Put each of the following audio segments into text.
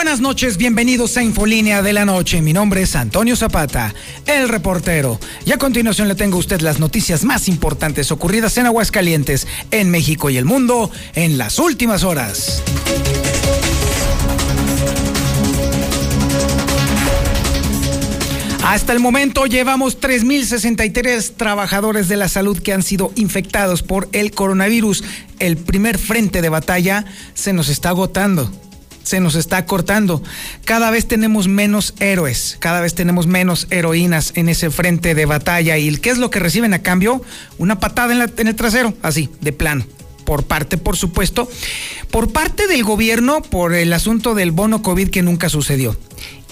Buenas noches, bienvenidos a Infolínea de la Noche. Mi nombre es Antonio Zapata, el reportero. Y a continuación le tengo a usted las noticias más importantes ocurridas en Aguascalientes, en México y el mundo en las últimas horas. Hasta el momento llevamos 3.063 trabajadores de la salud que han sido infectados por el coronavirus. El primer frente de batalla se nos está agotando se nos está cortando. Cada vez tenemos menos héroes, cada vez tenemos menos heroínas en ese frente de batalla. ¿Y qué es lo que reciben a cambio? Una patada en, en el trasero, así, de plano por parte, por supuesto, por parte del gobierno por el asunto del bono COVID que nunca sucedió.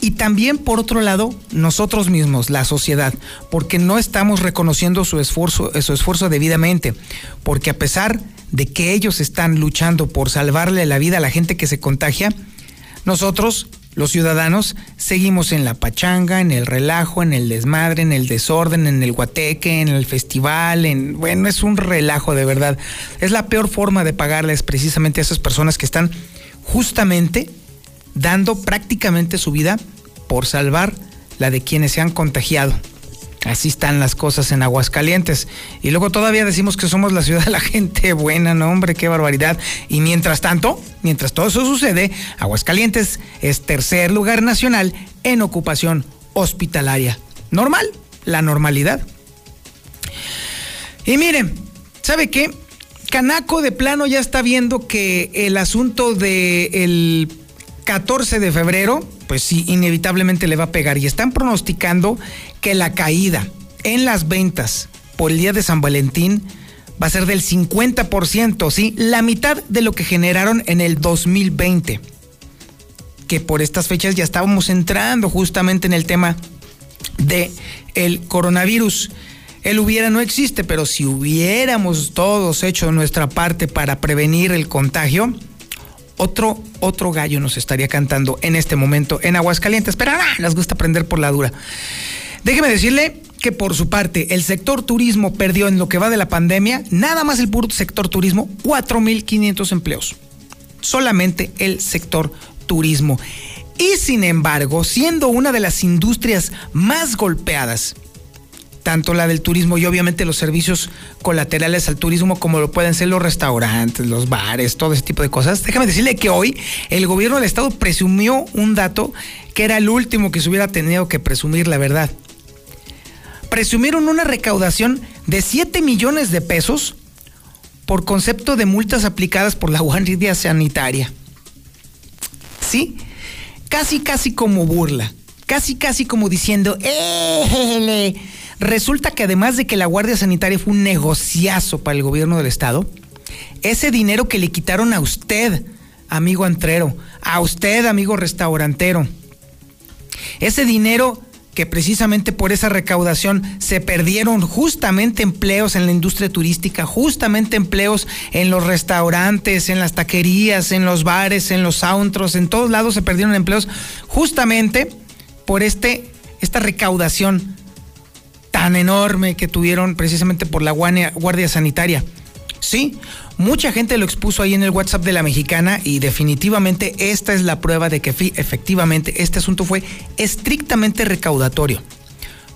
Y también, por otro lado, nosotros mismos, la sociedad, porque no estamos reconociendo su esfuerzo, su esfuerzo debidamente, porque a pesar de que ellos están luchando por salvarle la vida a la gente que se contagia, nosotros, los ciudadanos, seguimos en la pachanga, en el relajo, en el desmadre, en el desorden, en el guateque, en el festival, en bueno, es un relajo de verdad. Es la peor forma de pagarles precisamente a esas personas que están justamente dando prácticamente su vida por salvar la de quienes se han contagiado. Así están las cosas en Aguascalientes. Y luego todavía decimos que somos la ciudad de la gente buena, no hombre, qué barbaridad. Y mientras tanto, mientras todo eso sucede, Aguascalientes es tercer lugar nacional en ocupación hospitalaria. Normal, la normalidad. Y miren, ¿sabe qué? Canaco de plano ya está viendo que el asunto del 14 de febrero, pues sí, inevitablemente le va a pegar. Y están pronosticando que la caída en las ventas por el día de San Valentín va a ser del 50%, ¿sí? La mitad de lo que generaron en el 2020. Que por estas fechas ya estábamos entrando justamente en el tema de el coronavirus. El hubiera no existe, pero si hubiéramos todos hecho nuestra parte para prevenir el contagio, otro, otro gallo nos estaría cantando en este momento en Aguascalientes. Pero nada, les gusta aprender por la dura. Déjeme decirle que por su parte el sector turismo perdió en lo que va de la pandemia, nada más el puro sector turismo, 4.500 empleos. Solamente el sector turismo. Y sin embargo, siendo una de las industrias más golpeadas, tanto la del turismo y obviamente los servicios colaterales al turismo como lo pueden ser los restaurantes, los bares, todo ese tipo de cosas. Déjame decirle que hoy el gobierno del estado presumió un dato que era el último que se hubiera tenido que presumir, la verdad. Presumieron una recaudación de 7 millones de pesos por concepto de multas aplicadas por la Guardia Sanitaria. ¿Sí? Casi, casi como burla. Casi, casi como diciendo, ¡eh! Resulta que además de que la Guardia Sanitaria fue un negociazo para el gobierno del Estado, ese dinero que le quitaron a usted, amigo antrero, a usted, amigo restaurantero, ese dinero que precisamente por esa recaudación se perdieron justamente empleos en la industria turística, justamente empleos en los restaurantes, en las taquerías, en los bares, en los sauntros, en todos lados se perdieron empleos justamente por este, esta recaudación tan enorme que tuvieron precisamente por la Guardia Sanitaria. Sí, mucha gente lo expuso ahí en el WhatsApp de la mexicana y definitivamente esta es la prueba de que efectivamente este asunto fue estrictamente recaudatorio.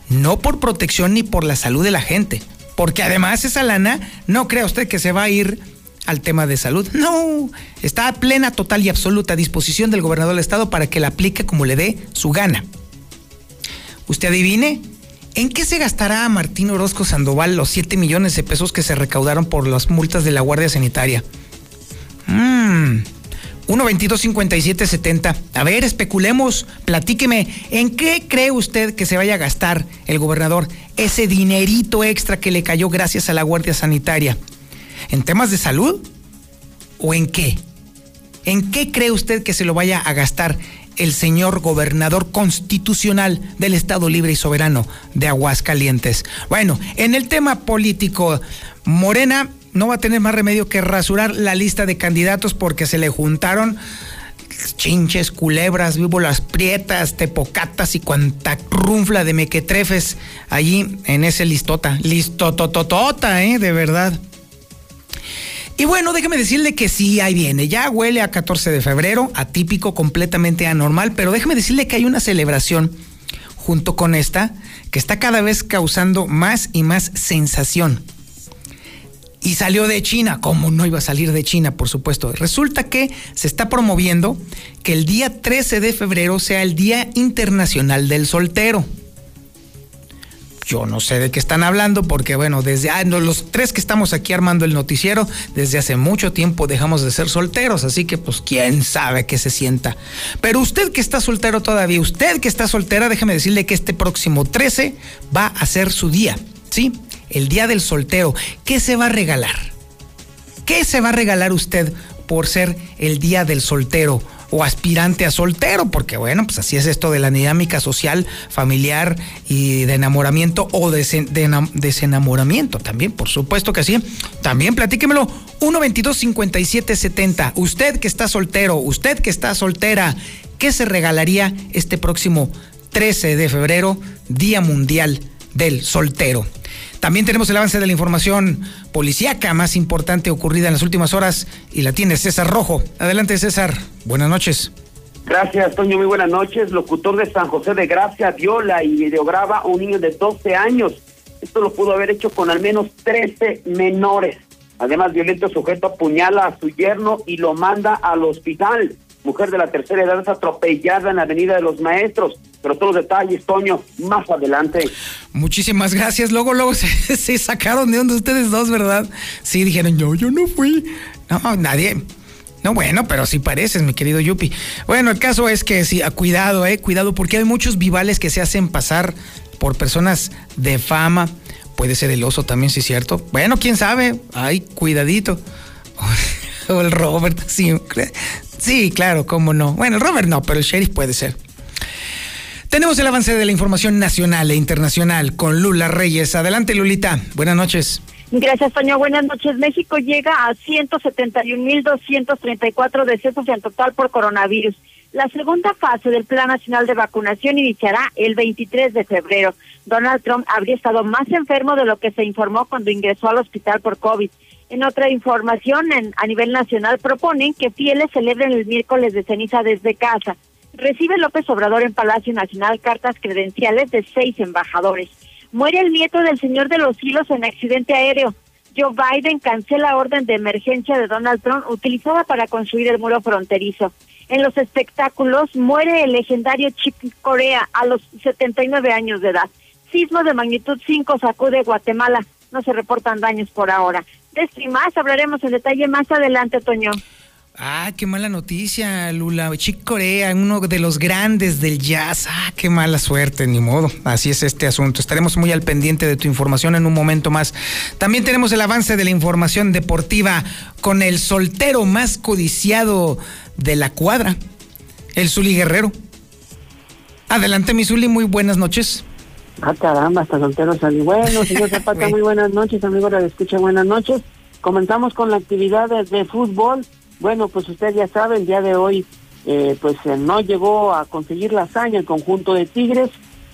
No por protección ni por la salud de la gente, porque además esa lana no crea usted que se va a ir al tema de salud. No, está a plena, total y absoluta disposición del gobernador del estado para que la aplique como le dé su gana. Usted adivine, ¿En qué se gastará Martín Orozco Sandoval los 7 millones de pesos que se recaudaron por las multas de la Guardia Sanitaria? Mmm. 1-22-57-70. A ver, especulemos, platíqueme, ¿en qué cree usted que se vaya a gastar el gobernador ese dinerito extra que le cayó gracias a la Guardia Sanitaria? ¿En temas de salud? ¿O en qué? ¿En qué cree usted que se lo vaya a gastar el señor gobernador constitucional del Estado Libre y Soberano de Aguascalientes. Bueno, en el tema político, Morena no va a tener más remedio que rasurar la lista de candidatos porque se le juntaron chinches, culebras, víboras prietas, tepocatas y cuanta runfla de mequetrefes allí en ese listota. Listotototota, ¿eh? De verdad. Y bueno, déjeme decirle que sí, ahí viene. Ya huele a 14 de febrero, atípico, completamente anormal, pero déjeme decirle que hay una celebración junto con esta que está cada vez causando más y más sensación y salió de China. ¿Cómo no iba a salir de China, por supuesto? Resulta que se está promoviendo que el día 13 de febrero sea el Día Internacional del Soltero. Yo no sé de qué están hablando porque, bueno, desde ah, los tres que estamos aquí armando el noticiero, desde hace mucho tiempo dejamos de ser solteros, así que pues quién sabe qué se sienta. Pero usted que está soltero todavía, usted que está soltera, déjeme decirle que este próximo 13 va a ser su día, ¿sí? el Día del Soltero. ¿Qué se va a regalar? ¿Qué se va a regalar usted por ser el Día del Soltero? O aspirante a soltero, porque bueno, pues así es esto de la dinámica social, familiar y de enamoramiento o de, desenamoramiento también, por supuesto que sí. También platíquemelo, 122 5770 Usted que está soltero, usted que está soltera, ¿qué se regalaría este próximo 13 de febrero, Día Mundial del Soltero? También tenemos el avance de la información policíaca más importante ocurrida en las últimas horas y la tiene César Rojo. Adelante, César. Buenas noches. Gracias, Toño. Muy buenas noches. Locutor de San José de Gracia viola y videograba a un niño de 12 años. Esto lo pudo haber hecho con al menos 13 menores. Además, violento sujeto apuñala a su yerno y lo manda al hospital mujer de la tercera edad es atropellada en la Avenida de los Maestros. Pero todos los detalles, Toño, más adelante. Muchísimas gracias. Luego, luego se, sacaron de donde ustedes dos, ¿verdad? Sí, dijeron, yo, yo no fui. No, nadie. No, bueno, pero sí pareces, mi querido Yupi. Bueno, el caso es que sí, cuidado, eh, cuidado, porque hay muchos vivales que se hacen pasar por personas de fama. Puede ser el oso también, sí cierto. Bueno, quién sabe. Ay, cuidadito. o el Robert, sí. Sí, claro, cómo no. Bueno, Robert no, pero el sheriff puede ser. Tenemos el avance de la información nacional e internacional con Lula Reyes. Adelante, Lulita. Buenas noches. Gracias, Toño. Buenas noches. México llega a 171.234 decesos en total por coronavirus. La segunda fase del Plan Nacional de Vacunación iniciará el 23 de febrero. Donald Trump habría estado más enfermo de lo que se informó cuando ingresó al hospital por COVID. En otra información, en, a nivel nacional proponen que fieles celebren el miércoles de ceniza desde casa. Recibe López Obrador en Palacio Nacional cartas credenciales de seis embajadores. Muere el nieto del señor de los hilos en accidente aéreo. Joe Biden cancela orden de emergencia de Donald Trump utilizada para construir el muro fronterizo. En los espectáculos muere el legendario Chip Corea a los 79 años de edad. Sismo de magnitud 5 sacude Guatemala. No se reportan daños por ahora. De esto y más hablaremos en detalle más adelante, Toño. Ah, qué mala noticia, Lula. Chick Corea, uno de los grandes del jazz. Ah, qué mala suerte, ni modo. Así es este asunto. Estaremos muy al pendiente de tu información en un momento más. También tenemos el avance de la información deportiva con el soltero más codiciado de la cuadra, el Zuli Guerrero. Adelante, mi Zuli, muy buenas noches. Ah, caramba, hasta soltero salí. Bueno, señor Zapata, muy buenas noches, amigo de escucha, buenas noches. Comenzamos con la actividad de, fútbol. Bueno, pues usted ya sabe, el día de hoy, eh, pues eh, no llegó a conseguir la hazaña el conjunto de Tigres.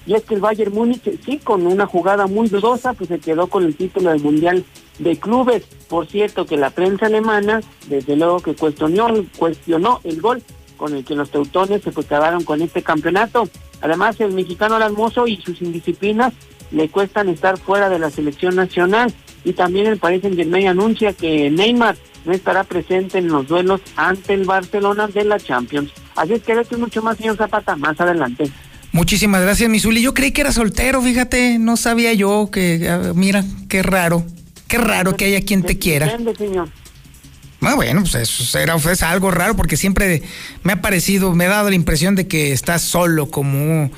Y es que el Bayern Múnich, sí, con una jugada muy dudosa, pues se quedó con el título del Mundial de Clubes. Por cierto, que la prensa alemana, desde luego que cuestionó, cuestionó el gol con el que los teutones se quedaron con este campeonato. Además, el mexicano Almozo y sus indisciplinas le cuestan estar fuera de la selección nacional. Y también el Paris Saint Germain anuncia que Neymar no estará presente en los duelos ante el Barcelona de la Champions. Así es que esto mucho más, señor Zapata, más adelante. Muchísimas gracias, Misuli. Yo creí que era soltero, fíjate, no sabía yo que, mira, qué raro, qué raro que haya quien te quiera. señor. Ah, bueno, pues eso era, es algo raro porque siempre me ha parecido, me ha dado la impresión de que estás solo como,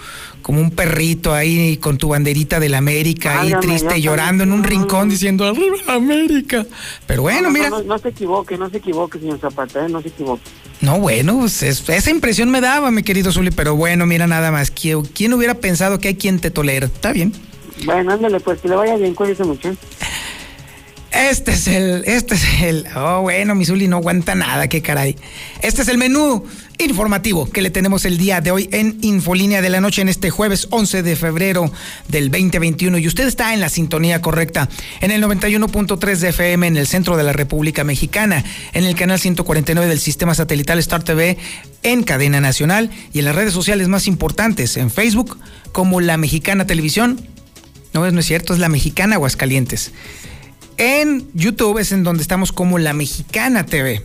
como un perrito ahí con tu banderita de la América, ahí triste, llorando en un rincón diciendo ¡Arriba América! Pero bueno, mira. No, se equivoque, no se equivoque, señor Zapata, ¿eh? no se equivoque. No, bueno, pues esa impresión me daba, mi querido Zuli, pero bueno, mira nada más. ¿Quién, quién hubiera pensado que hay quien te tolera? Está bien. Bueno, ándale, pues que le vaya bien, cuídese mucho. Este es el, este es el, oh bueno, Misuli no aguanta nada, qué caray. Este es el menú informativo que le tenemos el día de hoy en Infolínea de la Noche en este jueves 11 de febrero del 2021 y usted está en la sintonía correcta en el 91.3 de FM en el centro de la República Mexicana, en el canal 149 del sistema satelital Star TV en cadena nacional y en las redes sociales más importantes, en Facebook como La Mexicana Televisión. No, no es cierto, es La Mexicana Aguascalientes. En YouTube es en donde estamos como La Mexicana TV.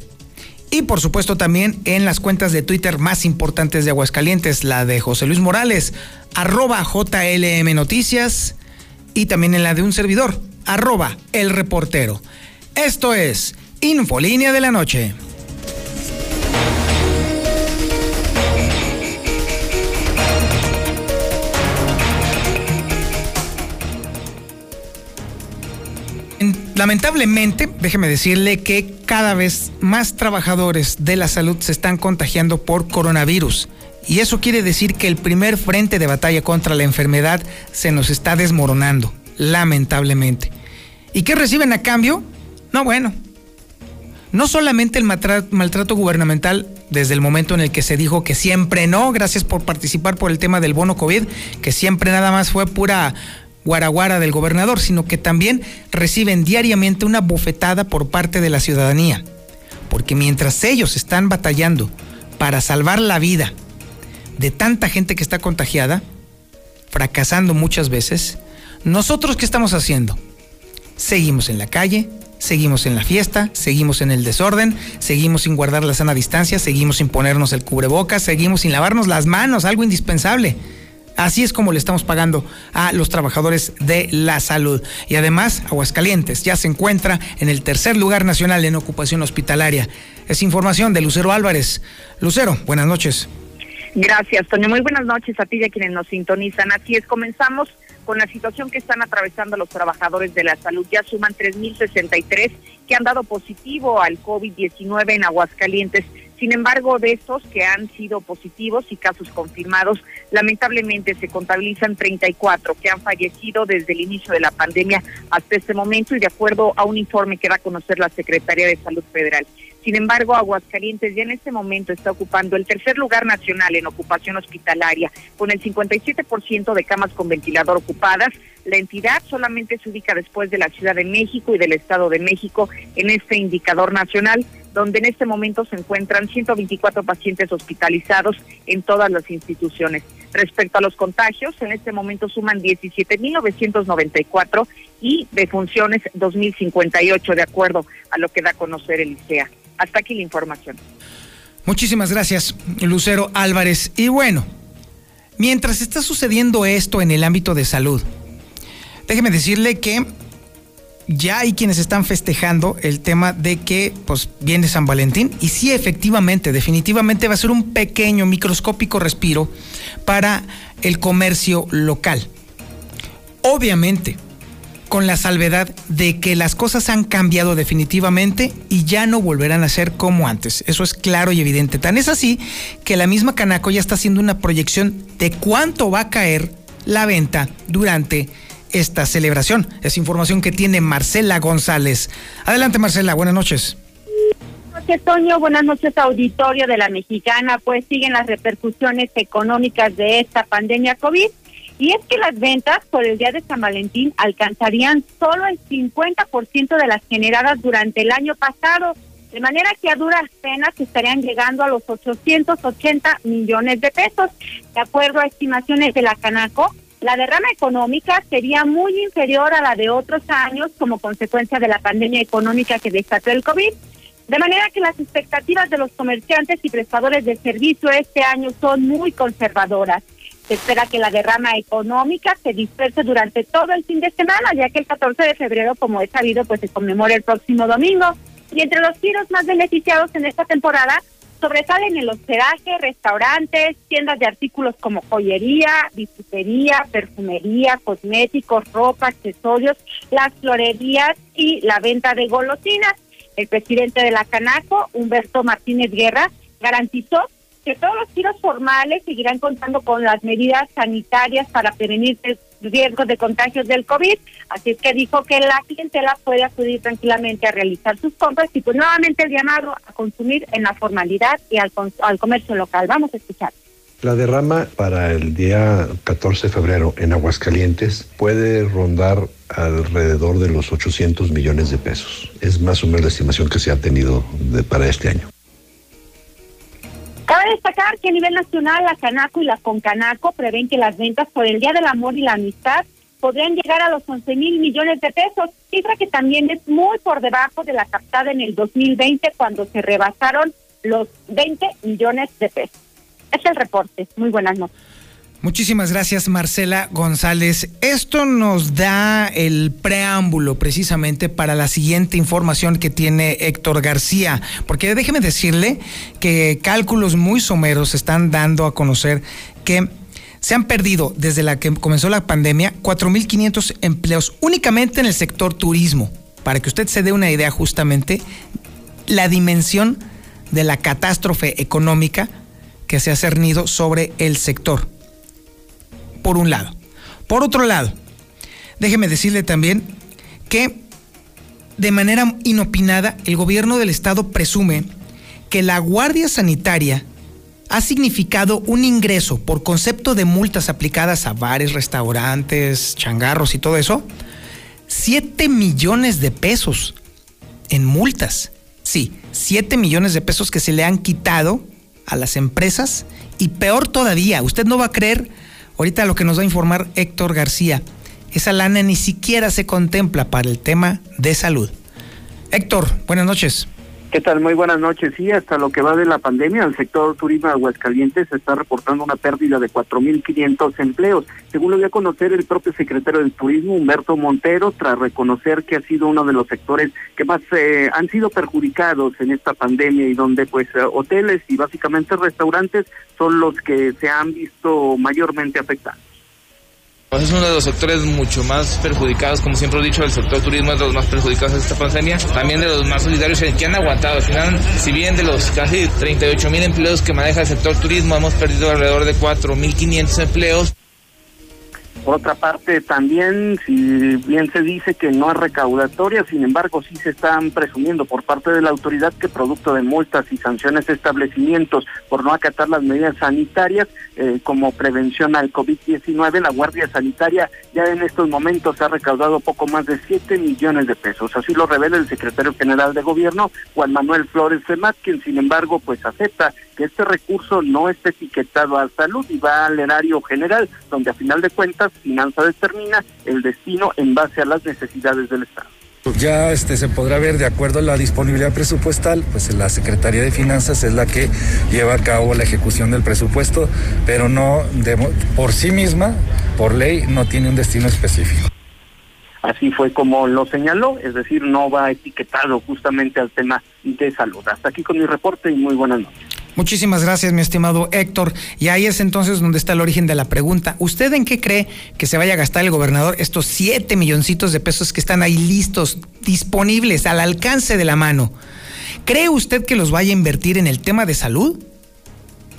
Y por supuesto también en las cuentas de Twitter más importantes de Aguascalientes, la de José Luis Morales, arroba JLM Noticias, y también en la de un servidor, arroba El Reportero. Esto es Infolínea de la Noche. Lamentablemente, déjeme decirle que cada vez más trabajadores de la salud se están contagiando por coronavirus. Y eso quiere decir que el primer frente de batalla contra la enfermedad se nos está desmoronando, lamentablemente. ¿Y qué reciben a cambio? No, bueno. No solamente el maltrato gubernamental desde el momento en el que se dijo que siempre no, gracias por participar por el tema del bono COVID, que siempre nada más fue pura guaraguara del gobernador, sino que también reciben diariamente una bofetada por parte de la ciudadanía. Porque mientras ellos están batallando para salvar la vida de tanta gente que está contagiada, fracasando muchas veces, nosotros qué estamos haciendo? Seguimos en la calle, seguimos en la fiesta, seguimos en el desorden, seguimos sin guardar la sana distancia, seguimos sin ponernos el cubrebocas, seguimos sin lavarnos las manos, algo indispensable. Así es como le estamos pagando a los trabajadores de la salud. Y además, Aguascalientes ya se encuentra en el tercer lugar nacional en ocupación hospitalaria. Es información de Lucero Álvarez. Lucero, buenas noches. Gracias, Toño. Muy buenas noches a ti y a quienes nos sintonizan. Así es, comenzamos con la situación que están atravesando los trabajadores de la salud. Ya suman 3.063 que han dado positivo al COVID-19 en Aguascalientes. Sin embargo, de estos que han sido positivos y casos confirmados, lamentablemente se contabilizan 34 que han fallecido desde el inicio de la pandemia hasta este momento y de acuerdo a un informe que va a conocer la Secretaría de Salud Federal. Sin embargo, Aguascalientes ya en este momento está ocupando el tercer lugar nacional en ocupación hospitalaria, con el 57% de camas con ventilador ocupadas. La entidad solamente se ubica después de la Ciudad de México y del Estado de México en este indicador nacional donde en este momento se encuentran 124 pacientes hospitalizados en todas las instituciones. Respecto a los contagios, en este momento suman 17.994 y defunciones 2.058, de acuerdo a lo que da a conocer el ICEA. Hasta aquí la información. Muchísimas gracias, Lucero Álvarez. Y bueno, mientras está sucediendo esto en el ámbito de salud, déjeme decirle que ya hay quienes están festejando el tema de que pues viene San Valentín y sí efectivamente, definitivamente va a ser un pequeño microscópico respiro para el comercio local. Obviamente, con la salvedad de que las cosas han cambiado definitivamente y ya no volverán a ser como antes. Eso es claro y evidente. Tan es así que la misma Canaco ya está haciendo una proyección de cuánto va a caer la venta durante esta celebración. Es información que tiene Marcela González. Adelante Marcela, buenas noches. Buenas noches, Toño. Buenas noches, auditorio de la Mexicana. Pues siguen las repercusiones económicas de esta pandemia COVID. Y es que las ventas por el día de San Valentín alcanzarían solo el 50% de las generadas durante el año pasado, de manera que a duras penas estarían llegando a los 880 millones de pesos. De acuerdo a estimaciones de la Canaco, la derrama económica sería muy inferior a la de otros años como consecuencia de la pandemia económica que desató el COVID. De manera que las expectativas de los comerciantes y prestadores de servicio este año son muy conservadoras. Se espera que la derrama económica se disperse durante todo el fin de semana, ya que el 14 de febrero, como es sabido, pues se conmemora el próximo domingo. Y entre los giros más beneficiados en esta temporada Sobresalen el hospedaje, restaurantes, tiendas de artículos como joyería, bisutería, perfumería, cosméticos, ropa, accesorios, las florerías y la venta de golosinas. El presidente de la Canaco, Humberto Martínez Guerra, garantizó que todos los giros formales seguirán contando con las medidas sanitarias para prevenir riesgos de contagios del COVID. Así que dijo que la clientela puede acudir tranquilamente a realizar sus compras y pues nuevamente el llamado a consumir en la formalidad y al, al comercio local. Vamos a escuchar. La derrama para el día 14 de febrero en Aguascalientes puede rondar alrededor de los 800 millones de pesos. Es más o menos la estimación que se ha tenido para este año. Cabe destacar que a nivel nacional la Canaco y la Concanaco prevén que las ventas por el Día del Amor y la Amistad podrían llegar a los 11 mil millones de pesos, cifra que también es muy por debajo de la captada en el 2020 cuando se rebasaron los 20 millones de pesos. Es el reporte. Muy buenas noches. Muchísimas gracias Marcela González. Esto nos da el preámbulo precisamente para la siguiente información que tiene Héctor García, porque déjeme decirle que cálculos muy someros están dando a conocer que se han perdido desde la que comenzó la pandemia 4.500 empleos únicamente en el sector turismo, para que usted se dé una idea justamente la dimensión de la catástrofe económica que se ha cernido sobre el sector por un lado. Por otro lado, déjeme decirle también que de manera inopinada el gobierno del estado presume que la Guardia Sanitaria ha significado un ingreso por concepto de multas aplicadas a bares, restaurantes, changarros y todo eso, 7 millones de pesos en multas. Sí, 7 millones de pesos que se le han quitado a las empresas y peor todavía, usted no va a creer Ahorita lo que nos va a informar Héctor García, esa lana ni siquiera se contempla para el tema de salud. Héctor, buenas noches. ¿Qué tal? Muy buenas noches. Sí, hasta lo que va de la pandemia, el sector turismo de Aguascalientes está reportando una pérdida de 4.500 empleos. Según lo dio a conocer el propio secretario del Turismo, Humberto Montero, tras reconocer que ha sido uno de los sectores que más eh, han sido perjudicados en esta pandemia y donde pues eh, hoteles y básicamente restaurantes son los que se han visto mayormente afectados. Es uno de los sectores mucho más perjudicados, como siempre he dicho, el sector turismo es de los más perjudicados de esta pandemia, también de los más solidarios que han aguantado. Al final, si bien de los casi 38 mil empleos que maneja el sector turismo, hemos perdido alrededor de 4 mil 500 empleos. Por otra parte, también, si bien se dice que no es recaudatoria, sin embargo, sí se están presumiendo por parte de la autoridad que producto de multas y sanciones de establecimientos por no acatar las medidas sanitarias eh, como prevención al COVID-19, la Guardia Sanitaria ya en estos momentos ha recaudado poco más de 7 millones de pesos. Así lo revela el secretario general de Gobierno, Juan Manuel Flores Femat, quien sin embargo pues acepta que este recurso no esté etiquetado a salud y va al erario general, donde a final de cuentas Finanza determina el destino en base a las necesidades del Estado. Ya este, se podrá ver de acuerdo a la disponibilidad presupuestal, pues la Secretaría de Finanzas es la que lleva a cabo la ejecución del presupuesto, pero no por sí misma, por ley, no tiene un destino específico. Así fue como lo señaló, es decir, no va etiquetado justamente al tema de salud. Hasta aquí con mi reporte y muy buenas noches. Muchísimas gracias, mi estimado Héctor. Y ahí es entonces donde está el origen de la pregunta. ¿Usted en qué cree que se vaya a gastar el gobernador estos siete milloncitos de pesos que están ahí listos, disponibles, al alcance de la mano? ¿Cree usted que los vaya a invertir en el tema de salud?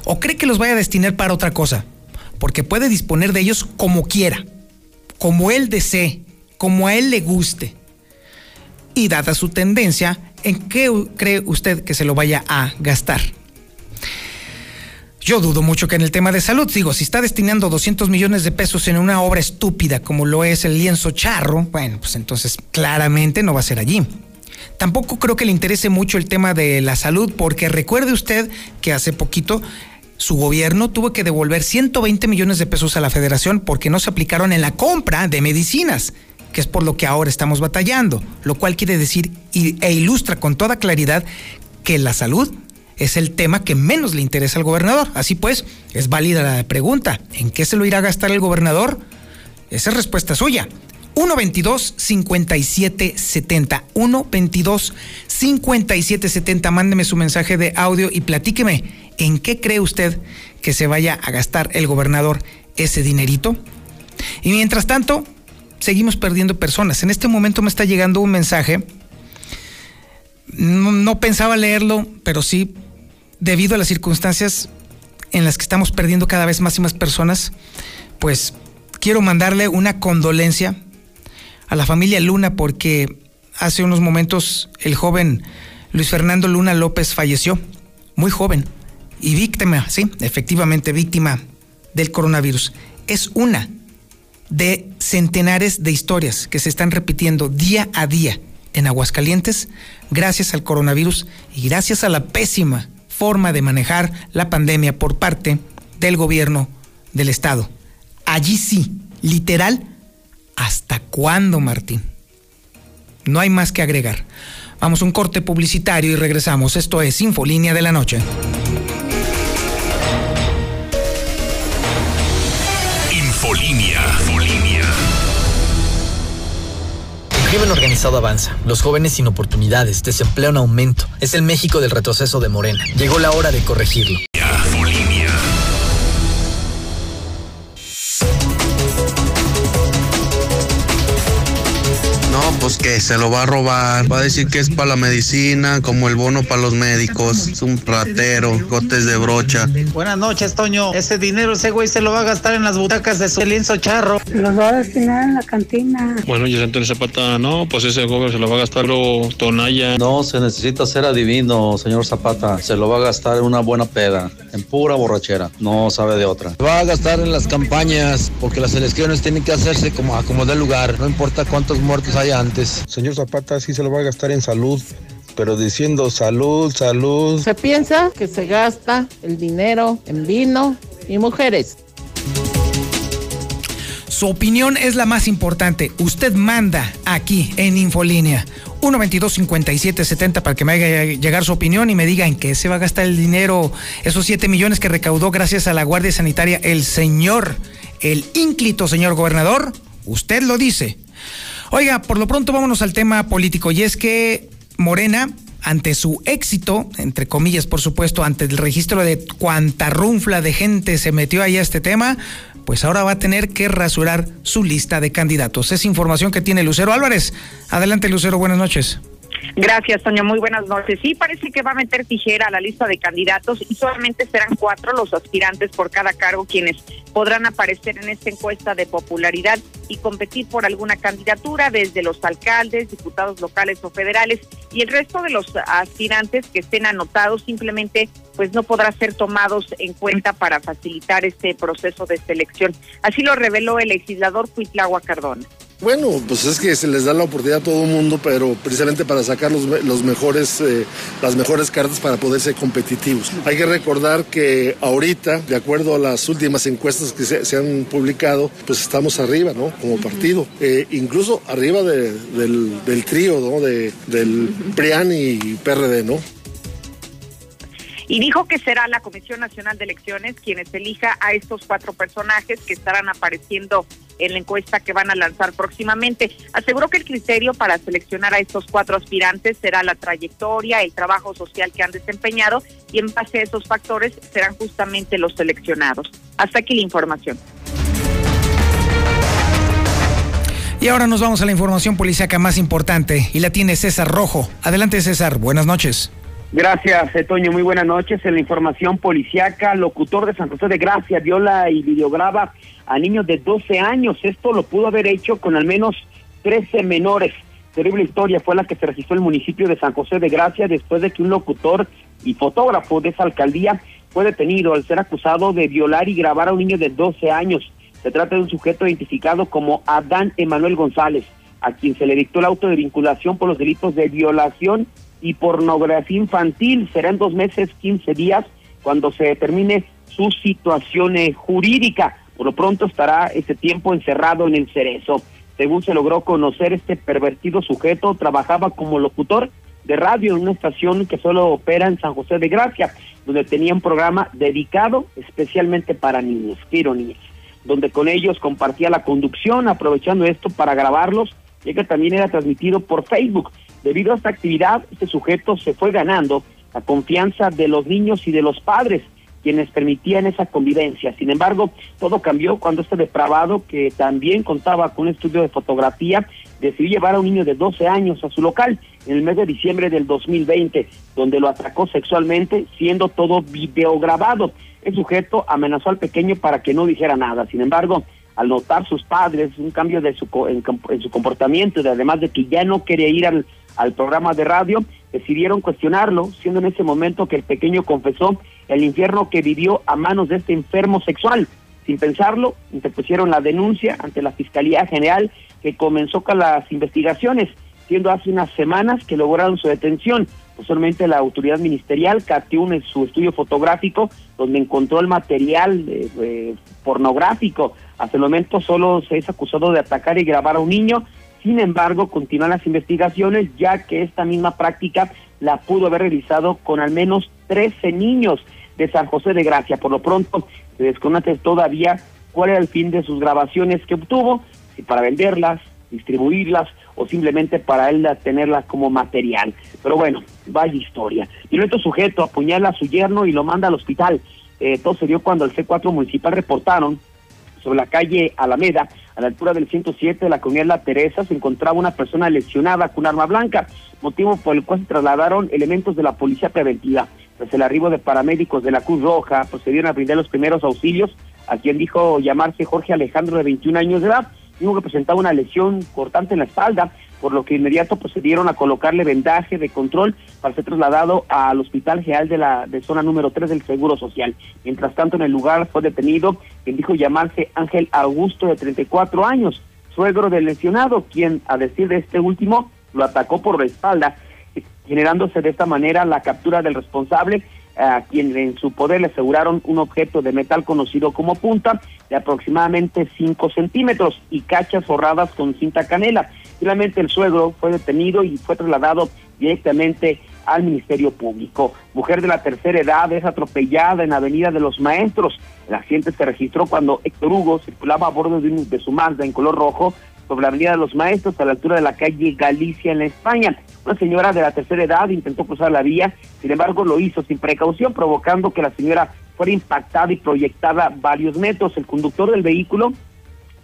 ¿O cree que los vaya a destinar para otra cosa? Porque puede disponer de ellos como quiera, como él desee como a él le guste. Y dada su tendencia, ¿en qué cree usted que se lo vaya a gastar? Yo dudo mucho que en el tema de salud, digo, si está destinando 200 millones de pesos en una obra estúpida como lo es el lienzo charro, bueno, pues entonces claramente no va a ser allí. Tampoco creo que le interese mucho el tema de la salud, porque recuerde usted que hace poquito su gobierno tuvo que devolver 120 millones de pesos a la federación porque no se aplicaron en la compra de medicinas que es por lo que ahora estamos batallando, lo cual quiere decir e ilustra con toda claridad que la salud es el tema que menos le interesa al gobernador. Así pues, es válida la pregunta, ¿en qué se lo irá a gastar el gobernador? Esa es respuesta suya. 122-5770. 122-5770. Mándeme su mensaje de audio y platíqueme en qué cree usted que se vaya a gastar el gobernador ese dinerito. Y mientras tanto, seguimos perdiendo personas. En este momento me está llegando un mensaje, no, pensaba leerlo, pero sí, debido a las circunstancias en las que estamos perdiendo cada vez más y más personas, pues quiero mandarle una condolencia a la familia Luna porque hace unos momentos el joven Luis Fernando Luna López falleció, muy joven, y víctima, sí, efectivamente víctima del coronavirus. Es una de centenares de historias que se están repitiendo día a día en Aguascalientes gracias al coronavirus y gracias a la pésima forma de manejar la pandemia por parte del gobierno del estado. Allí sí, literal, ¿hasta cuándo, Martín? No hay más que agregar. Vamos a un corte publicitario y regresamos. Esto es Infolínea de la Noche. Infolínea. Crimen organizado avanza, los jóvenes sin oportunidades, desempleo en aumento. Es el México del retroceso de Morena. Llegó la hora de corregirlo. Pues que se lo va a robar. Va a decir que es para la medicina, como el bono para los médicos. Es un ratero, gotes de brocha. Buenas noches, Toño. Ese dinero ese güey se lo va a gastar en las butacas de su lienzo charro. Los va a destinar en la cantina. Bueno, yo Antonio Zapata, no, pues ese joven se lo va a gastar lo Tonaya. No, se necesita ser adivino, señor Zapata. Se lo va a gastar en una buena peda, en pura borrachera. No sabe de otra. Va a gastar en las campañas, porque las elecciones tienen que hacerse como a como de lugar. No importa cuántos muertos haya antes. Señor Zapata sí se lo va a gastar en salud, pero diciendo salud, salud. Se piensa que se gasta el dinero en vino y mujeres. Su opinión es la más importante. Usted manda aquí en Infolínea. 122-5770 para que me haga llegar su opinión y me diga en qué se va a gastar el dinero, esos 7 millones que recaudó gracias a la Guardia Sanitaria el señor, el ínclito señor gobernador. Usted lo dice. Oiga, por lo pronto vámonos al tema político y es que Morena ante su éxito, entre comillas, por supuesto, ante el registro de cuánta runfla de gente se metió ahí a este tema, pues ahora va a tener que rasurar su lista de candidatos. Es información que tiene Lucero Álvarez. Adelante, Lucero, buenas noches. Gracias, Toño. Muy buenas noches. Sí, parece que va a meter tijera a la lista de candidatos y solamente serán cuatro los aspirantes por cada cargo quienes podrán aparecer en esta encuesta de popularidad y competir por alguna candidatura desde los alcaldes, diputados locales o federales y el resto de los aspirantes que estén anotados simplemente pues no podrá ser tomados en cuenta para facilitar este proceso de selección. Así lo reveló el legislador Cuitlagua Cardona. Bueno, pues es que se les da la oportunidad a todo el mundo, pero precisamente para sacar los, los mejores, eh, las mejores cartas para poder ser competitivos. Hay que recordar que ahorita, de acuerdo a las últimas encuestas que se, han publicado, pues estamos arriba, ¿no? Como partido. Eh, incluso arriba del, del, trío, ¿no? De, del PRIAN y PRD, ¿no? y dijo que será la Comisión Nacional de Elecciones quienes elija a estos cuatro personajes que estarán apareciendo en la encuesta que van a lanzar próximamente. Aseguró que el criterio para seleccionar a estos cuatro aspirantes será la trayectoria, el trabajo social que han desempeñado y en base a esos factores serán justamente los seleccionados. Hasta aquí la información. Y ahora nos vamos a la información policíaca más importante y la tiene César Rojo. Adelante César, buenas noches. Gracias, Toño. Muy buenas noches. En la información policiaca, locutor de San José de Gracia viola y videograba a niños de 12 años. Esto lo pudo haber hecho con al menos 13 menores. Terrible historia fue la que se registró en el municipio de San José de Gracia después de que un locutor y fotógrafo de esa alcaldía fue detenido al ser acusado de violar y grabar a un niño de 12 años. Se trata de un sujeto identificado como Adán Emanuel González, a quien se le dictó el auto de vinculación por los delitos de violación y pornografía infantil. Será en dos meses, 15 días, cuando se determine su situación eh, jurídica. Por lo pronto estará ese tiempo encerrado en el cerezo. Según se logró conocer, este pervertido sujeto trabajaba como locutor de radio en una estación que solo opera en San José de Gracia, donde tenía un programa dedicado especialmente para niños, qué ironías, donde con ellos compartía la conducción, aprovechando esto para grabarlos, ya que también era transmitido por Facebook. Debido a esta actividad, este sujeto se fue ganando la confianza de los niños y de los padres, quienes permitían esa convivencia. Sin embargo, todo cambió cuando este depravado, que también contaba con un estudio de fotografía, decidió llevar a un niño de 12 años a su local en el mes de diciembre del 2020, donde lo atacó sexualmente, siendo todo videograbado. El sujeto amenazó al pequeño para que no dijera nada. Sin embargo, al notar sus padres un cambio de su, en, su comportamiento, además de que ya no quería ir al, al programa de radio, decidieron cuestionarlo, siendo en ese momento que el pequeño confesó el infierno que vivió a manos de este enfermo sexual. Sin pensarlo, interpusieron la denuncia ante la Fiscalía General que comenzó con las investigaciones, siendo hace unas semanas que lograron su detención. Posteriormente la autoridad ministerial captó en su estudio fotográfico donde encontró el material eh, eh, pornográfico. Hasta el momento solo se es acusado de atacar y grabar a un niño. Sin embargo, continúan las investigaciones ya que esta misma práctica la pudo haber realizado con al menos 13 niños de San José de Gracia. Por lo pronto, se desconoce todavía cuál era el fin de sus grabaciones que obtuvo, si para venderlas, distribuirlas o simplemente para él tenerlas como material. Pero bueno, vaya historia. Y otro sujeto apuñala a su yerno y lo manda al hospital. Eh, todo se dio cuando el C4 municipal reportaron sobre la calle Alameda, a la altura del 107 de la comunidad La Teresa, se encontraba una persona lesionada con arma blanca, motivo por el cual se trasladaron elementos de la policía preventiva. Tras el arribo de paramédicos de la Cruz Roja, procedieron a brindar los primeros auxilios a quien dijo llamarse Jorge Alejandro de 21 años de edad, dijo que presentaba una lesión cortante en la espalda, por lo que inmediato procedieron a colocarle vendaje de control para ser trasladado al Hospital General de la de zona número 3 del Seguro Social. Mientras tanto, en el lugar fue detenido quien dijo llamarse Ángel Augusto de 34 años, suegro del lesionado, quien, a decir de este último, lo atacó por la espalda, generándose de esta manera la captura del responsable a quien en su poder le aseguraron un objeto de metal conocido como punta de aproximadamente 5 centímetros y cachas forradas con cinta canela. Finalmente el suegro fue detenido y fue trasladado directamente al Ministerio Público. Mujer de la tercera edad es atropellada en Avenida de los Maestros. El accidente se registró cuando Héctor Hugo circulaba a bordo de, de su Mazda en color rojo sobre la Avenida de los Maestros a la altura de la calle Galicia en España. Una señora de la tercera edad intentó cruzar la vía, sin embargo lo hizo sin precaución, provocando que la señora fuera impactada y proyectada varios metros. El conductor del vehículo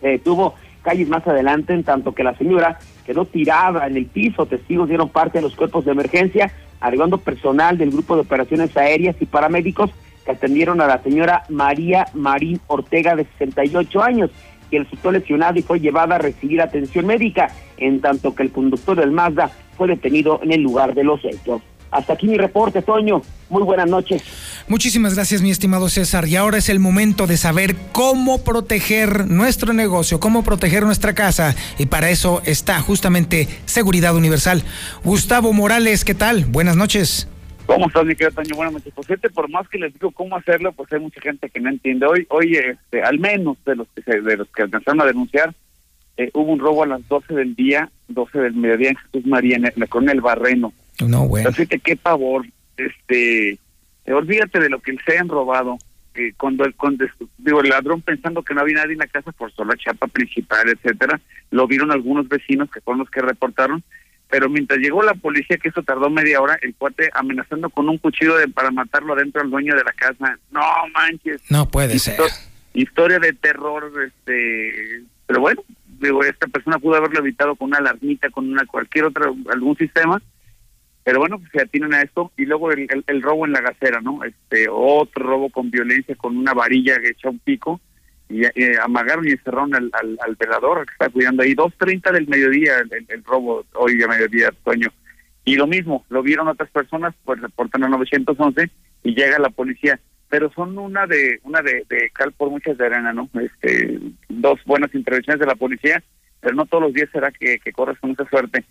eh, tuvo calles más adelante, en tanto que la señora quedó tirada en el piso. Testigos dieron parte de los cuerpos de emergencia, arribando personal del grupo de operaciones aéreas y paramédicos que atendieron a la señora María Marín Ortega de 68 años que resultó lesionada y fue llevada a recibir atención médica, en tanto que el conductor del Mazda fue detenido en el lugar de los hechos. Hasta aquí mi reporte, Toño. Muy buenas noches. Muchísimas gracias, mi estimado César. Y ahora es el momento de saber cómo proteger nuestro negocio, cómo proteger nuestra casa. Y para eso está justamente Seguridad Universal. Gustavo Morales, ¿qué tal? Buenas noches. ¿Cómo estás, mi querido Toño? Buenas noches. Pues este, por más que les digo cómo hacerlo, pues hay mucha gente que no entiende. Hoy, hoy este, al menos de los que se, de los que alcanzaron a denunciar, eh, hubo un robo a las 12 del día, 12 del mediodía en Jesús María, en la con el Barreno. No, bueno. Así que qué pavor. Este, eh, olvídate de lo que se han robado. Eh, cuando el cuando, digo el ladrón pensando que no había nadie en la casa por la chapa principal etcétera lo vieron algunos vecinos que fueron los que reportaron pero mientras llegó la policía, que eso tardó media hora, el cuate amenazando con un cuchillo de, para matarlo adentro al dueño de la casa. No manches. No puede ser. Historia de terror, este, pero bueno, digo, esta persona pudo haberlo evitado con una alarmita, con una cualquier otro, algún sistema, pero bueno, pues se atienen a esto y luego el, el, robo en la gasera, ¿no? Este, otro robo con violencia, con una varilla que echa un pico y amagaron y encerraron al, al, velador que está cuidando ahí. 2.30 del mediodía el, robo, hoy a mediodía, sueño. Y lo mismo, lo vieron otras personas, pues reportan a 911 y llega la policía. Pero son una de una de, cal por muchas de arena, ¿no? Este, dos buenas intervenciones de la policía, pero no todos los días será que, que corres con esa suerte.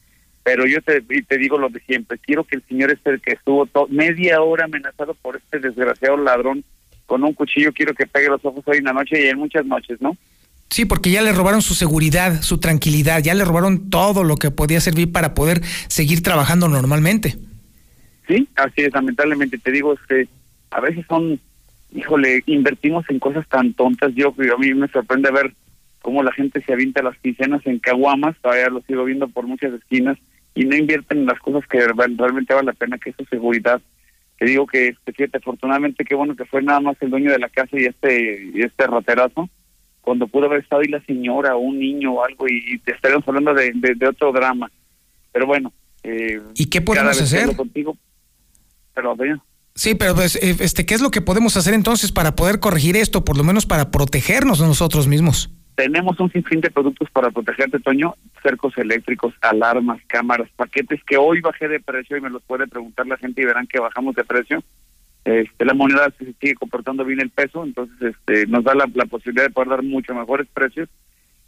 Pero yo te, te digo lo de siempre, quiero que el señor este que estuvo media hora amenazado por este desgraciado ladrón con un cuchillo quiero que pegue los ojos hoy en la noche y en muchas noches, ¿no? Sí, porque ya le robaron su seguridad, su tranquilidad, ya le robaron todo lo que podía servir para poder seguir trabajando normalmente. Sí, así es, lamentablemente te digo, es que a veces son, híjole, invertimos en cosas tan tontas, yo a mí me sorprende ver cómo la gente se avienta las quincenas en caguamas, todavía lo sigo viendo por muchas esquinas, y no invierten en las cosas que realmente vale la pena, que es su seguridad, te digo que, este, fíjate, afortunadamente qué bueno que fue nada más el dueño de la casa y este y este raterazo, cuando pudo haber estado ahí la señora o un niño o algo y, te estaríamos hablando de, de, otro drama. Pero bueno. Eh, ¿Y qué podemos hacer? Contigo, pero Sí, pero pues, este, ¿qué es lo que podemos hacer entonces para poder corregir esto, por lo menos para protegernos nosotros mismos? Tenemos un sinfín de productos para protegerte, Toño, cercos eléctricos, alarmas, cámaras, paquetes que hoy bajé de precio y me los puede preguntar la gente y verán que bajamos de precio. Este, la moneda se sigue comportando bien el peso, entonces este, nos da la, la posibilidad de poder dar mucho mejores precios.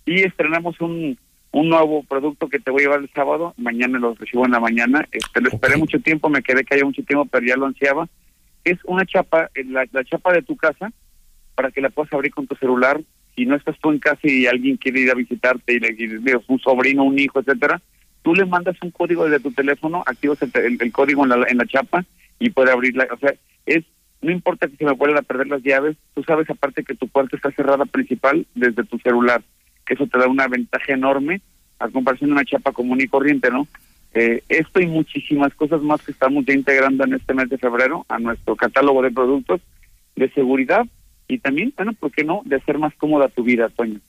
Y estrenamos un, un nuevo producto que te voy a llevar el sábado, mañana lo recibo en la mañana, este, lo esperé mucho tiempo, me quedé que haya mucho tiempo, pero ya lo ansiaba. Es una chapa, eh, la, la chapa de tu casa, para que la puedas abrir con tu celular, si no estás tú en casa y alguien quiere ir a visitarte y le y, un sobrino, un hijo, etcétera, tú le mandas un código desde tu teléfono, activas el código en la, en la chapa y puede abrirla. O sea, es no importa que se me vuelvan a perder las llaves, tú sabes aparte que tu puerta está cerrada principal desde tu celular, que eso te da una ventaja enorme a comparación de una chapa común y corriente, ¿no? Eh, esto y muchísimas cosas más que estamos ya integrando en este mes de febrero a nuestro catálogo de productos de seguridad y también, bueno, ¿por qué no?, de hacer más cómoda tu vida, Toño.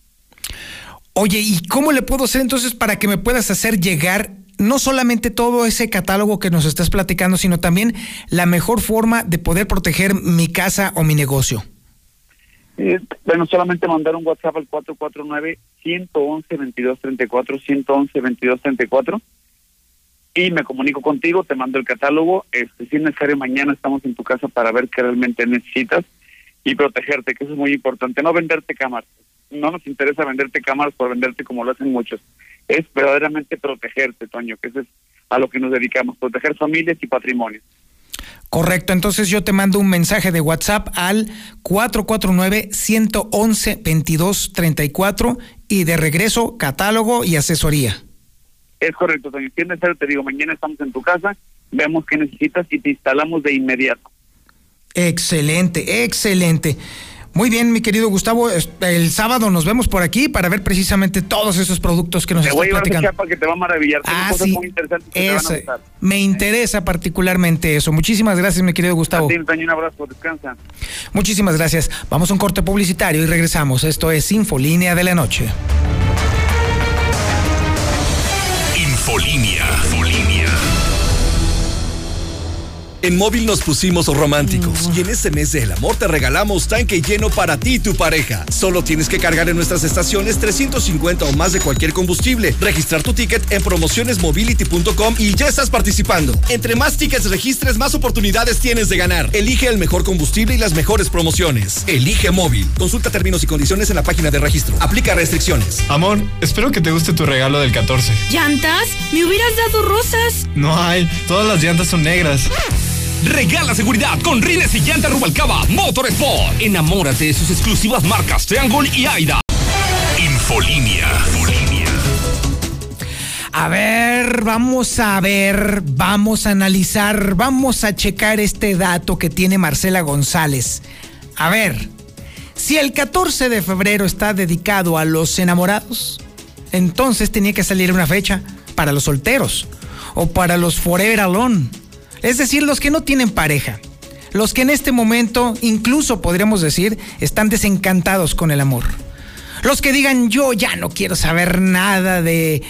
Oye, ¿y cómo le puedo hacer entonces para que me puedas hacer llegar no solamente todo ese catálogo que nos estás platicando, sino también la mejor forma de poder proteger mi casa o mi negocio? Eh, bueno, solamente mandar un WhatsApp al 449-111-2234, 111-2234 y me comunico contigo, te mando el catálogo. Este, si es necesario, mañana estamos en tu casa para ver qué realmente necesitas y protegerte, que eso es muy importante. No venderte cámaras. No nos interesa venderte cámaras por venderte como lo hacen muchos. Es verdaderamente protegerte, Toño, que eso es a lo que nos dedicamos, proteger familias y patrimonios. Correcto, entonces yo te mando un mensaje de WhatsApp al 449-111-2234 y de regreso catálogo y asesoría. Es correcto, Toño. Si es necesario, te digo, mañana estamos en tu casa, vemos qué necesitas y te instalamos de inmediato. Excelente, excelente. Muy bien, mi querido Gustavo, el sábado nos vemos por aquí para ver precisamente todos esos productos que nos Te estás voy a llevar platicando. que te va a maravillar. Son Ah, cosas sí. muy interesantes que te van a gustar. me interesa particularmente eso. Muchísimas gracias, mi querido Gustavo. A ti, un abrazo, descansa. Muchísimas gracias. Vamos a un corte publicitario y regresamos. Esto es Infolínea de la Noche. Infolínea. En móvil nos pusimos románticos y en este mes del amor te regalamos tanque lleno para ti y tu pareja. Solo tienes que cargar en nuestras estaciones 350 o más de cualquier combustible, registrar tu ticket en promocionesmobility.com y ya estás participando. Entre más tickets registres, más oportunidades tienes de ganar. Elige el mejor combustible y las mejores promociones. Elige móvil. Consulta términos y condiciones en la página de registro. Aplica restricciones. Amor, espero que te guste tu regalo del 14. ¿Llantas? ¿Me hubieras dado rosas? No hay, todas las llantas son negras. Regala seguridad con Rines y Llanta Rubalcaba Motorsport. Enamórate de sus exclusivas marcas Triangle y Aida. Infolínea. A ver, vamos a ver, vamos a analizar, vamos a checar este dato que tiene Marcela González. A ver, si el 14 de febrero está dedicado a los enamorados, entonces tenía que salir una fecha para los solteros o para los forever alone. Es decir, los que no tienen pareja. Los que en este momento, incluso podríamos decir, están desencantados con el amor. Los que digan yo ya no quiero saber nada de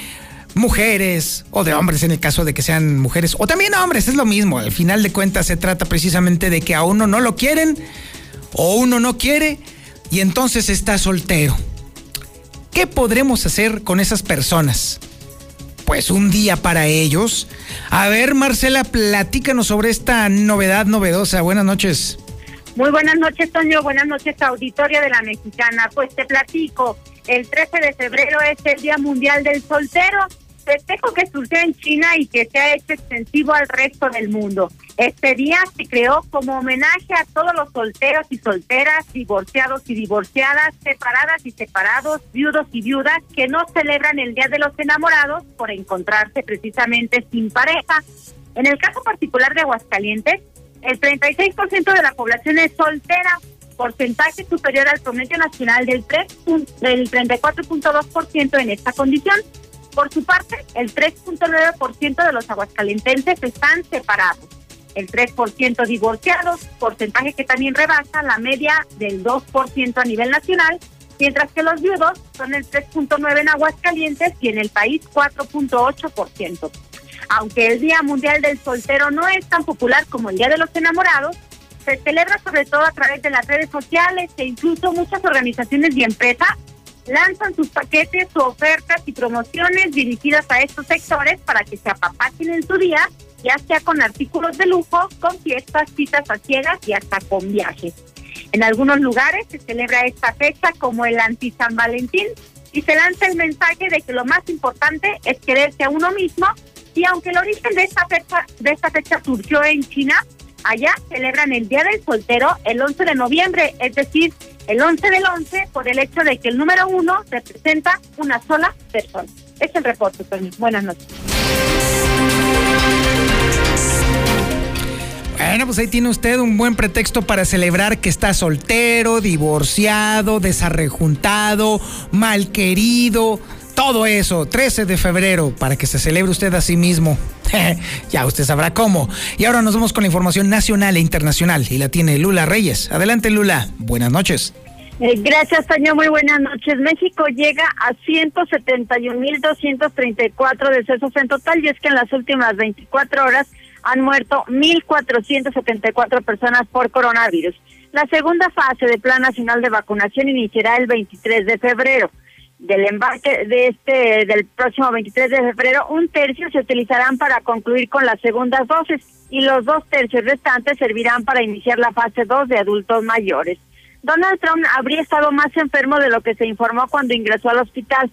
mujeres o de hombres en el caso de que sean mujeres o también hombres, es lo mismo. Al final de cuentas se trata precisamente de que a uno no lo quieren o uno no quiere y entonces está soltero. ¿Qué podremos hacer con esas personas? Pues un día para ellos. A ver, Marcela, platícanos sobre esta novedad novedosa. Buenas noches. Muy buenas noches, Toño. Buenas noches, auditoria de la Mexicana. Pues te platico, el 13 de febrero es el Día Mundial del Soltero, festejo que surgió en China y que se ha hecho extensivo al resto del mundo. Este día se creó como homenaje a todos los solteros y solteras, divorciados y divorciadas, separadas y separados, viudos y viudas que no celebran el Día de los Enamorados por encontrarse precisamente sin pareja. En el caso particular de Aguascalientes, el 36% de la población es soltera, porcentaje superior al promedio nacional del, 3 pun- del 34.2% en esta condición. Por su parte, el 3.9% de los aguascalentenses están separados, el 3% divorciados, porcentaje que también rebasa la media del 2% a nivel nacional, mientras que los viudos son el 3.9% en Aguascalientes y en el país 4.8%. Aunque el Día Mundial del Soltero no es tan popular como el Día de los Enamorados, se celebra sobre todo a través de las redes sociales e incluso muchas organizaciones y empresas lanzan sus paquetes o ofertas y promociones dirigidas a estos sectores para que se apapachen en su día, ya sea con artículos de lujo, con fiestas, citas a ciegas y hasta con viajes. En algunos lugares se celebra esta fecha como el anti-San Valentín y se lanza el mensaje de que lo más importante es quererse a uno mismo y aunque el origen de esta fecha, de esta fecha surgió en China, allá celebran el Día del Soltero el 11 de noviembre, es decir, el 11 del 11 por el hecho de que el número uno representa una sola persona. Es el reporte, Tony. Buenas noches. Bueno, pues ahí tiene usted un buen pretexto para celebrar que está soltero, divorciado, desarrejuntado, mal querido, todo eso, 13 de febrero, para que se celebre usted a sí mismo. ya usted sabrá cómo. Y ahora nos vamos con la información nacional e internacional y la tiene Lula Reyes. Adelante Lula, buenas noches. Eh, gracias, Toño. Muy buenas noches. México llega a 171.234 decesos en total y es que en las últimas 24 horas han muerto 1.474 personas por coronavirus. La segunda fase del Plan Nacional de Vacunación iniciará el 23 de febrero. Del embarque de este del próximo 23 de febrero, un tercio se utilizarán para concluir con las segundas dosis y los dos tercios restantes servirán para iniciar la fase 2 de adultos mayores. Donald Trump habría estado más enfermo de lo que se informó cuando ingresó al hospital.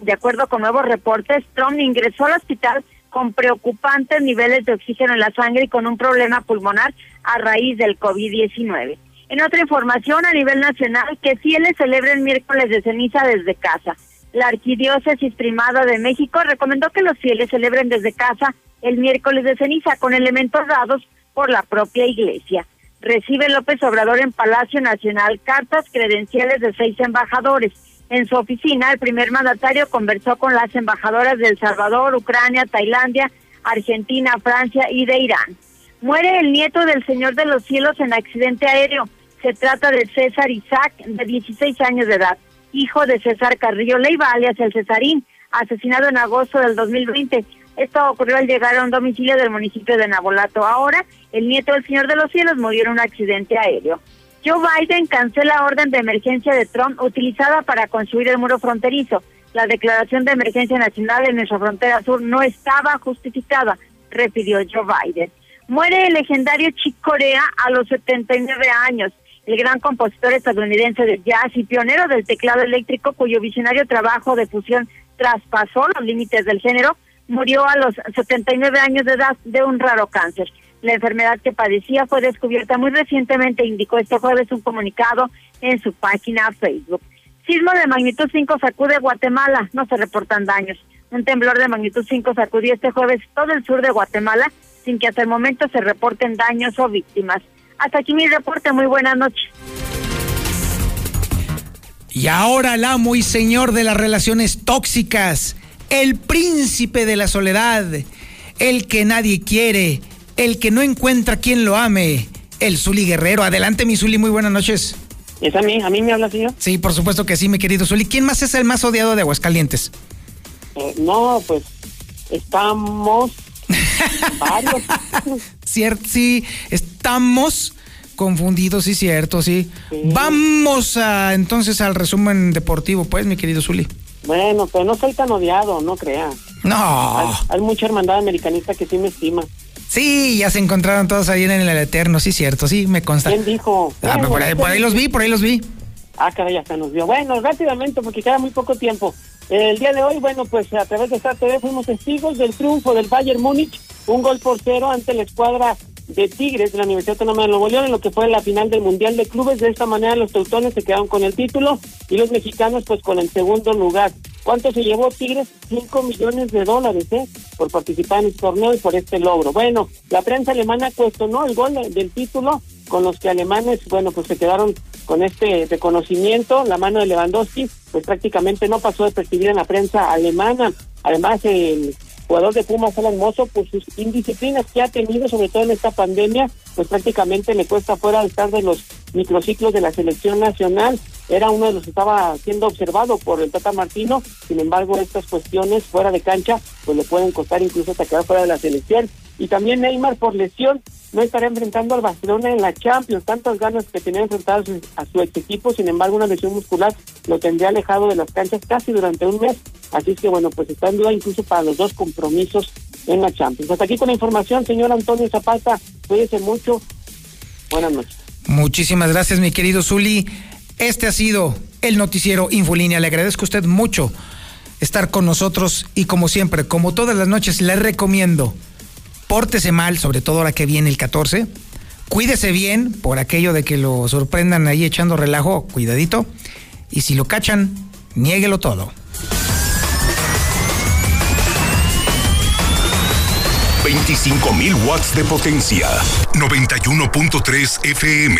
De acuerdo con nuevos reportes, Trump ingresó al hospital con preocupantes niveles de oxígeno en la sangre y con un problema pulmonar a raíz del COVID-19. En otra información a nivel nacional, que fieles celebren miércoles de ceniza desde casa. La Arquidiócesis Primada de México recomendó que los fieles celebren desde casa el miércoles de ceniza con elementos dados por la propia iglesia. Recibe López Obrador en Palacio Nacional cartas credenciales de seis embajadores en su oficina, el primer mandatario conversó con las embajadoras de El Salvador, Ucrania, Tailandia, Argentina, Francia y de Irán. Muere el nieto del Señor de los Cielos en accidente aéreo. Se trata de César Isaac, de 16 años de edad, hijo de César Carrillo Leiva, alias el Cesarín, asesinado en agosto del 2020. Esto ocurrió al llegar a un domicilio del municipio de Nabolato. Ahora, el nieto del Señor de los Cielos murió en un accidente aéreo. Joe Biden cancela orden de emergencia de Trump utilizada para construir el muro fronterizo. La declaración de emergencia nacional en nuestra frontera sur no estaba justificada, refirió Joe Biden. Muere el legendario Chick Corea a los 79 años. El gran compositor estadounidense de jazz y pionero del teclado eléctrico, cuyo visionario trabajo de fusión traspasó los límites del género, murió a los 79 años de edad de un raro cáncer. La enfermedad que padecía fue descubierta muy recientemente, indicó este jueves un comunicado en su página Facebook. Sismo de magnitud 5 sacude Guatemala, no se reportan daños. Un temblor de magnitud 5 sacudió este jueves todo el sur de Guatemala, sin que hasta el momento se reporten daños o víctimas. Hasta aquí mi reporte, muy buenas noches. Y ahora el amo y señor de las relaciones tóxicas, el príncipe de la soledad, el que nadie quiere, el que no encuentra quien lo ame, el Zuli Guerrero. Adelante, mi Zuli, muy buenas noches. ¿Es a mí? ¿A mí me habla, señor? Sí, por supuesto que sí, mi querido Zuli. ¿Quién más es el más odiado de Aguascalientes? Eh, no, pues estamos varios. Cierto, sí, estamos confundidos, sí, cierto, sí. Vamos a, entonces al resumen deportivo, pues, mi querido Zuli. Bueno, pues no soy tan odiado, no crea. No. Hay, hay mucha hermandad americanista que sí me estima. Sí, ya se encontraron todos ahí en el Eterno, sí, cierto, sí, me consta. ¿Quién dijo? Ah, Bueno, por, ahí, por ahí los vi, por ahí los vi. Ah, caray, hasta nos vio. Bueno, rápidamente, porque queda muy poco tiempo. El día de hoy, bueno, pues a través de Star TV fuimos testigos del triunfo del Bayern Múnich, un gol por cero ante la escuadra de Tigres de la Universidad Autónoma de Nuevo León en lo que fue la final del Mundial de Clubes. De esta manera los teutones se quedaron con el título y los mexicanos pues con el segundo lugar. ¿Cuánto se llevó Tigres? 5 millones de dólares, ¿eh? Por participar en el torneo y por este logro. Bueno, la prensa alemana cuestionó el gol del título con los que alemanes, bueno, pues se quedaron con este reconocimiento. La mano de Lewandowski, pues prácticamente no pasó de percibir en la prensa alemana. Además, el jugador de Pumas, Alan Mozo, por sus indisciplinas que ha tenido, sobre todo en esta pandemia, pues prácticamente le cuesta fuera de estar de los microciclos de la selección nacional. Era uno de los que estaba siendo observado por el Tata Martino. Sin embargo, estas cuestiones fuera de cancha, pues le pueden costar incluso hasta quedar fuera de la selección. Y también Neymar por lesión no estará enfrentando al Barcelona en la Champions. Tantas ganas que tenía enfrentar a su, ex equipo, sin embargo una lesión muscular lo tendría alejado de las canchas casi durante un mes. Así que bueno, pues está en duda incluso para los dos compromisos en la Champions. Hasta aquí con la información, señor Antonio Zapata. Cuídese mucho. Buenas noches. Muchísimas gracias, mi querido Zuli. Este ha sido el noticiero Infolínea. Le agradezco a usted mucho estar con nosotros y como siempre, como todas las noches, le recomiendo, pórtese mal, sobre todo ahora que viene el 14. Cuídese bien por aquello de que lo sorprendan ahí echando relajo, cuidadito. Y si lo cachan, niéguelo todo. 25.000 watts de potencia. 91.3 FM.